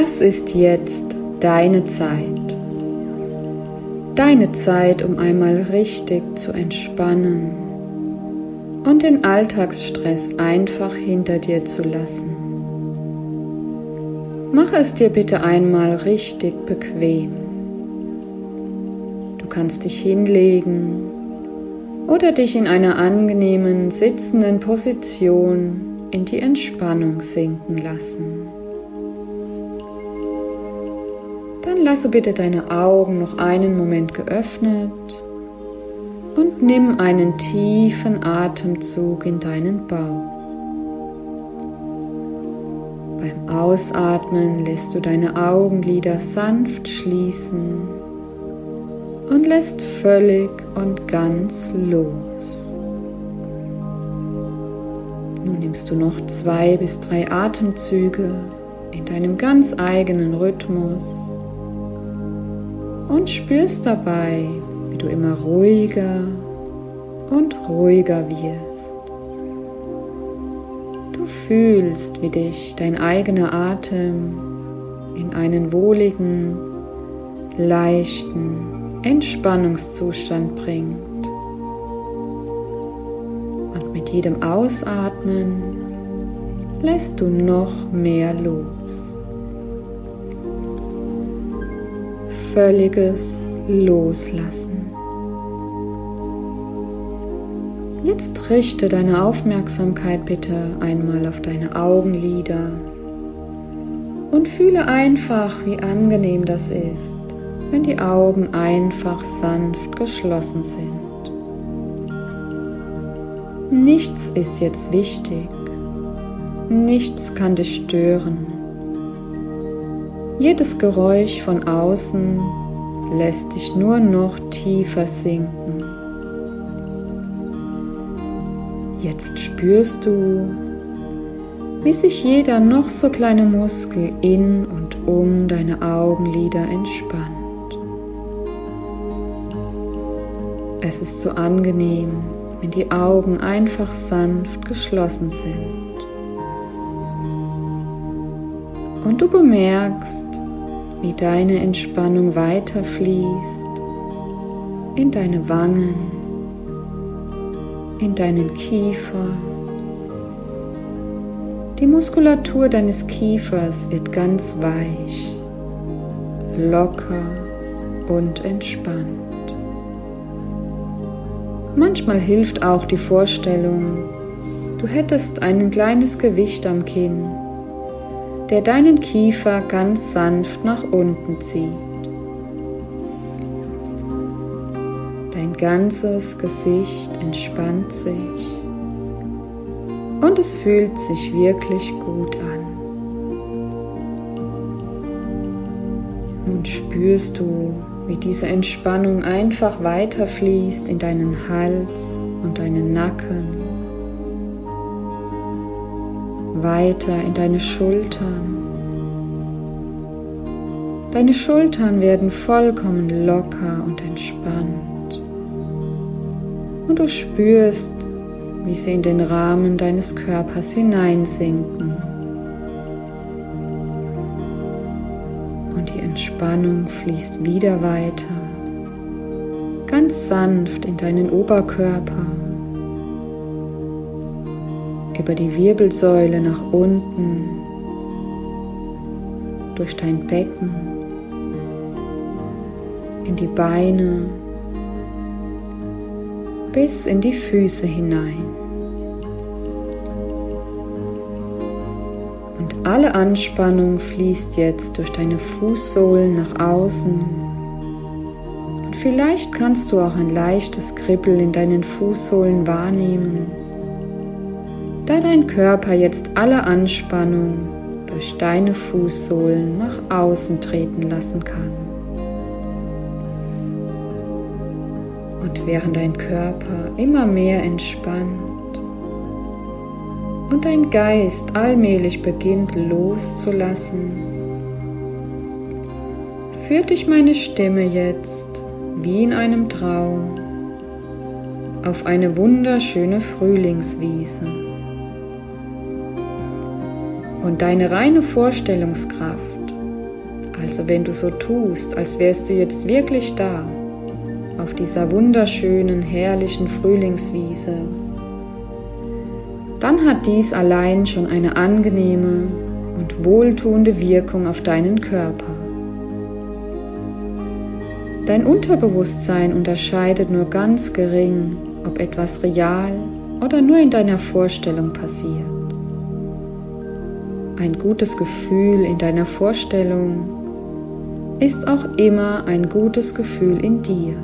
Das ist jetzt deine Zeit. Deine Zeit, um einmal richtig zu entspannen und den Alltagsstress einfach hinter dir zu lassen. Mach es dir bitte einmal richtig bequem. Du kannst dich hinlegen oder dich in einer angenehmen sitzenden Position in die Entspannung sinken lassen. Lasse bitte deine Augen noch einen Moment geöffnet und nimm einen tiefen Atemzug in deinen Bauch. Beim Ausatmen lässt du deine Augenlider sanft schließen und lässt völlig und ganz los. Nun nimmst du noch zwei bis drei Atemzüge in deinem ganz eigenen Rhythmus und spürst dabei, wie du immer ruhiger und ruhiger wirst. Du fühlst, wie dich dein eigener Atem in einen wohligen, leichten Entspannungszustand bringt. Und mit jedem Ausatmen lässt du noch mehr los. Völliges Loslassen. Jetzt richte deine Aufmerksamkeit bitte einmal auf deine Augenlider und fühle einfach, wie angenehm das ist, wenn die Augen einfach sanft geschlossen sind. Nichts ist jetzt wichtig, nichts kann dich stören. Jedes Geräusch von außen lässt dich nur noch tiefer sinken. Jetzt spürst du, wie sich jeder noch so kleine Muskel in und um deine Augenlider entspannt. Es ist so angenehm, wenn die Augen einfach sanft geschlossen sind. Und du bemerkst, wie deine Entspannung weiterfließt in deine Wangen, in deinen Kiefer. Die Muskulatur deines Kiefers wird ganz weich, locker und entspannt. Manchmal hilft auch die Vorstellung, du hättest ein kleines Gewicht am Kinn der deinen Kiefer ganz sanft nach unten zieht. Dein ganzes Gesicht entspannt sich und es fühlt sich wirklich gut an. Nun spürst du, wie diese Entspannung einfach weiterfließt in deinen Hals und deinen Nacken weiter in deine Schultern. Deine Schultern werden vollkommen locker und entspannt. Und du spürst, wie sie in den Rahmen deines Körpers hineinsinken. Und die Entspannung fließt wieder weiter, ganz sanft in deinen Oberkörper über die Wirbelsäule nach unten, durch dein Becken, in die Beine, bis in die Füße hinein. Und alle Anspannung fließt jetzt durch deine Fußsohlen nach außen. Und vielleicht kannst du auch ein leichtes Kribbeln in deinen Fußsohlen wahrnehmen da dein Körper jetzt alle Anspannung durch deine Fußsohlen nach außen treten lassen kann. Und während dein Körper immer mehr entspannt und dein Geist allmählich beginnt loszulassen, führt dich meine Stimme jetzt wie in einem Traum auf eine wunderschöne Frühlingswiese deine reine Vorstellungskraft also wenn du so tust, als wärst du jetzt wirklich da, auf dieser wunderschönen, herrlichen Frühlingswiese, dann hat dies allein schon eine angenehme und wohltuende Wirkung auf deinen Körper. Dein Unterbewusstsein unterscheidet nur ganz gering, ob etwas real oder nur in deiner Vorstellung passiert. Ein gutes Gefühl in deiner Vorstellung ist auch immer ein gutes Gefühl in dir.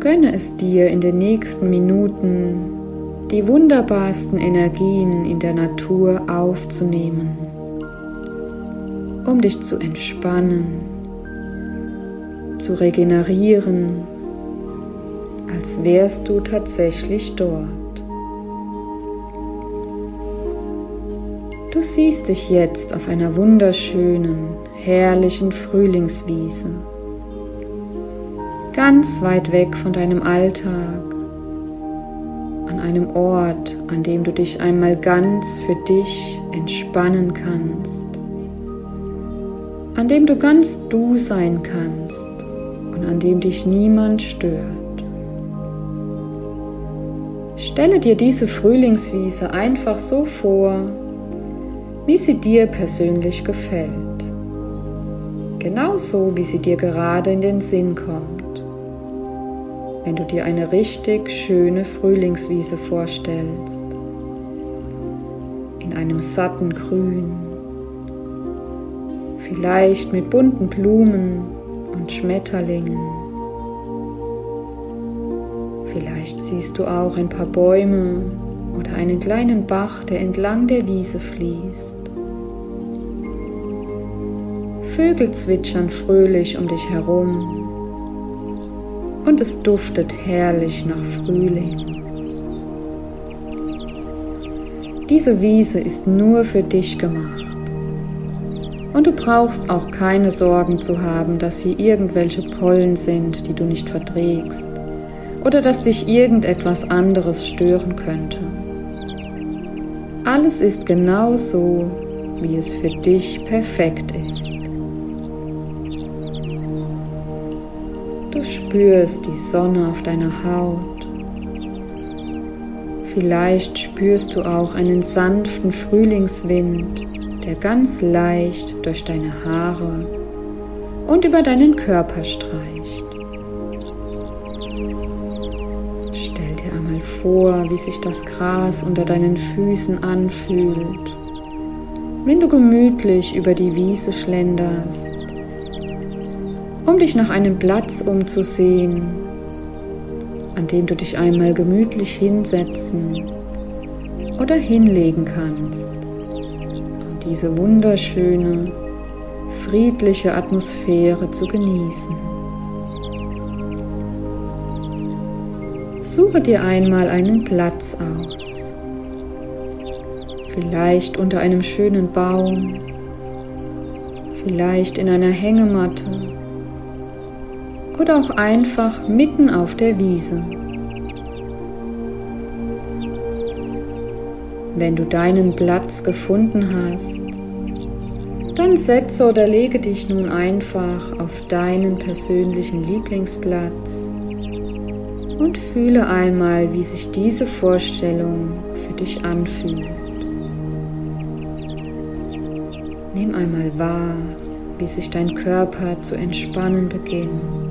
Gönne es dir in den nächsten Minuten, die wunderbarsten Energien in der Natur aufzunehmen, um dich zu entspannen, zu regenerieren, als wärst du tatsächlich dort. Du siehst dich jetzt auf einer wunderschönen, herrlichen Frühlingswiese ganz weit weg von deinem Alltag, an einem Ort, an dem du dich einmal ganz für dich entspannen kannst, an dem du ganz du sein kannst und an dem dich niemand stört. Stelle dir diese Frühlingswiese einfach so vor, wie sie dir persönlich gefällt. Genauso wie sie dir gerade in den Sinn kommt wenn du dir eine richtig schöne Frühlingswiese vorstellst. In einem satten Grün. Vielleicht mit bunten Blumen und Schmetterlingen. Vielleicht siehst du auch ein paar Bäume oder einen kleinen Bach, der entlang der Wiese fließt. Vögel zwitschern fröhlich um dich herum und es duftet herrlich nach Frühling. Diese Wiese ist nur für dich gemacht. Und du brauchst auch keine Sorgen zu haben, dass hier irgendwelche Pollen sind, die du nicht verträgst, oder dass dich irgendetwas anderes stören könnte. Alles ist genau so, wie es für dich perfekt ist. Spürst die Sonne auf deiner Haut. Vielleicht spürst du auch einen sanften Frühlingswind, der ganz leicht durch deine Haare und über deinen Körper streicht. Stell dir einmal vor, wie sich das Gras unter deinen Füßen anfühlt, wenn du gemütlich über die Wiese schlenderst um dich nach einem Platz umzusehen, an dem du dich einmal gemütlich hinsetzen oder hinlegen kannst. Um diese wunderschöne, friedliche Atmosphäre zu genießen. Suche dir einmal einen Platz aus, vielleicht unter einem schönen Baum, vielleicht in einer Hängematte oder auch einfach mitten auf der Wiese. Wenn du deinen Platz gefunden hast, dann setze oder lege dich nun einfach auf deinen persönlichen Lieblingsplatz und fühle einmal, wie sich diese Vorstellung für dich anfühlt. Nimm einmal wahr, wie sich dein Körper zu entspannen beginnt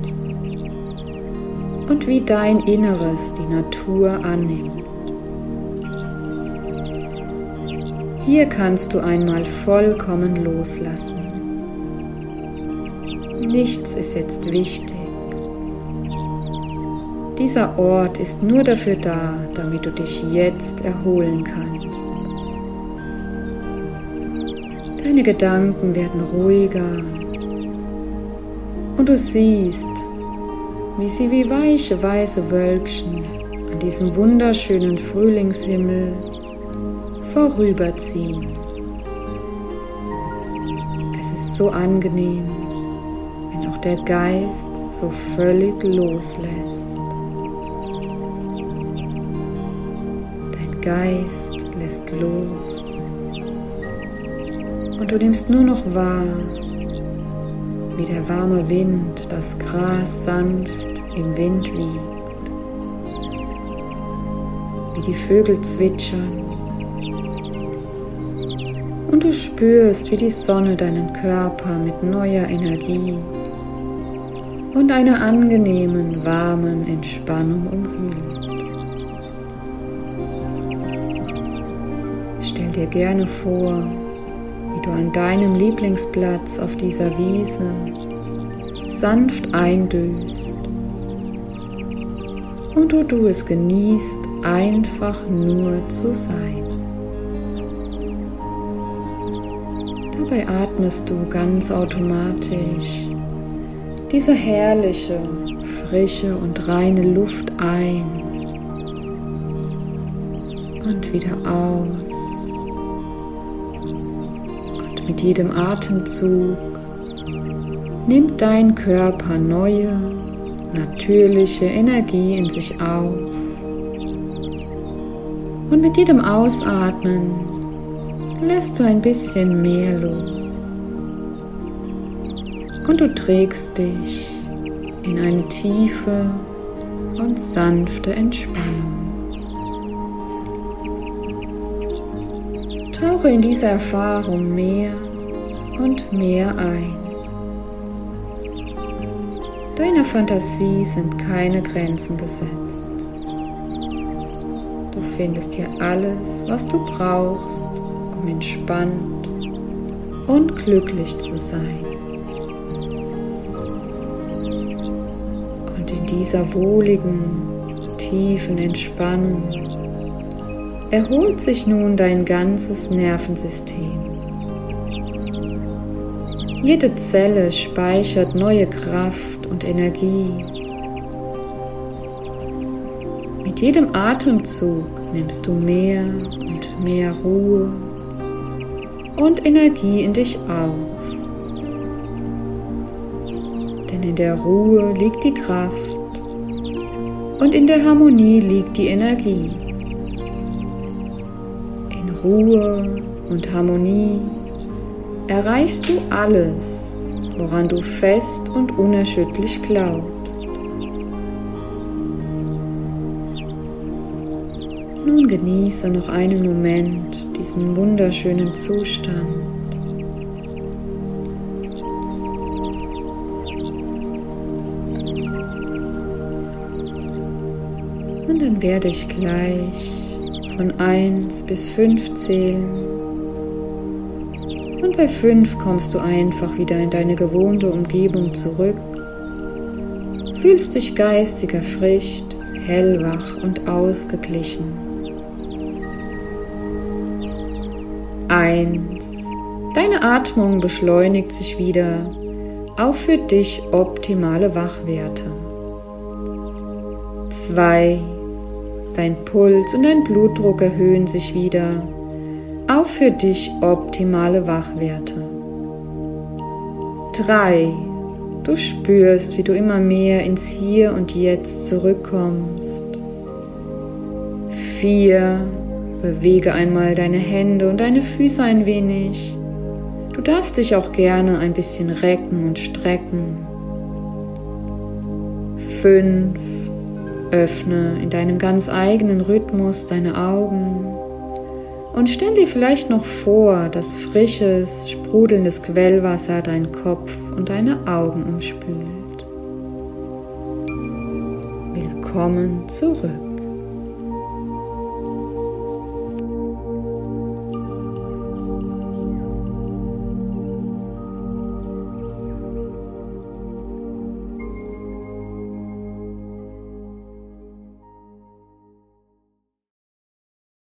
und wie dein Inneres die Natur annimmt. Hier kannst du einmal vollkommen loslassen. Nichts ist jetzt wichtig. Dieser Ort ist nur dafür da, damit du dich jetzt erholen kannst. Deine Gedanken werden ruhiger und du siehst, wie sie wie weiche weiße Wölkchen an diesem wunderschönen Frühlingshimmel vorüberziehen. Es ist so angenehm, wenn auch der Geist so völlig loslässt. Dein Geist lässt los. Und du nimmst nur noch wahr, wie der warme Wind das Gras sanft im Wind wiegt, wie die Vögel zwitschern. Und du spürst, wie die Sonne deinen Körper mit neuer Energie und einer angenehmen, warmen Entspannung umhüllt. Stell dir gerne vor, wie du an deinem Lieblingsplatz auf dieser Wiese sanft eindöst und du, du es genießt, einfach nur zu sein. Dabei atmest du ganz automatisch diese herrliche, frische und reine Luft ein und wieder aus. Und mit jedem Atemzug nimmt dein Körper neue, natürliche Energie in sich auf. Und mit jedem Ausatmen lässt du ein bisschen mehr los. Und du trägst dich in eine tiefe und sanfte Entspannung. Tauche in diese Erfahrung mehr und mehr ein. Deiner Fantasie sind keine Grenzen gesetzt. Du findest hier alles, was du brauchst, um entspannt und glücklich zu sein. Und in dieser wohligen, tiefen Entspannung erholt sich nun dein ganzes Nervensystem. Jede Zelle speichert neue Kraft und Energie. Mit jedem Atemzug nimmst du mehr und mehr Ruhe und Energie in dich auf. Denn in der Ruhe liegt die Kraft und in der Harmonie liegt die Energie. In Ruhe und Harmonie erreichst du alles, woran du fest und unerschütterlich glaubst. Nun genieße noch einen Moment diesen wunderschönen Zustand. Und dann werde ich gleich von 1 bis 5 zählen bei 5 kommst du einfach wieder in deine gewohnte Umgebung zurück, fühlst dich geistig erfrischt, hellwach und ausgeglichen. 1. Deine Atmung beschleunigt sich wieder auf für dich optimale Wachwerte. 2. Dein Puls und dein Blutdruck erhöhen sich wieder auf für dich optimale Wachwerte. 3. Du spürst, wie du immer mehr ins Hier und Jetzt zurückkommst. 4. Bewege einmal deine Hände und deine Füße ein wenig. Du darfst dich auch gerne ein bisschen recken und strecken. 5. Öffne in deinem ganz eigenen Rhythmus deine Augen und stell dir vielleicht noch vor, dass frisches, sprudelndes Quellwasser deinen Kopf und deine Augen umspült. Willkommen zurück.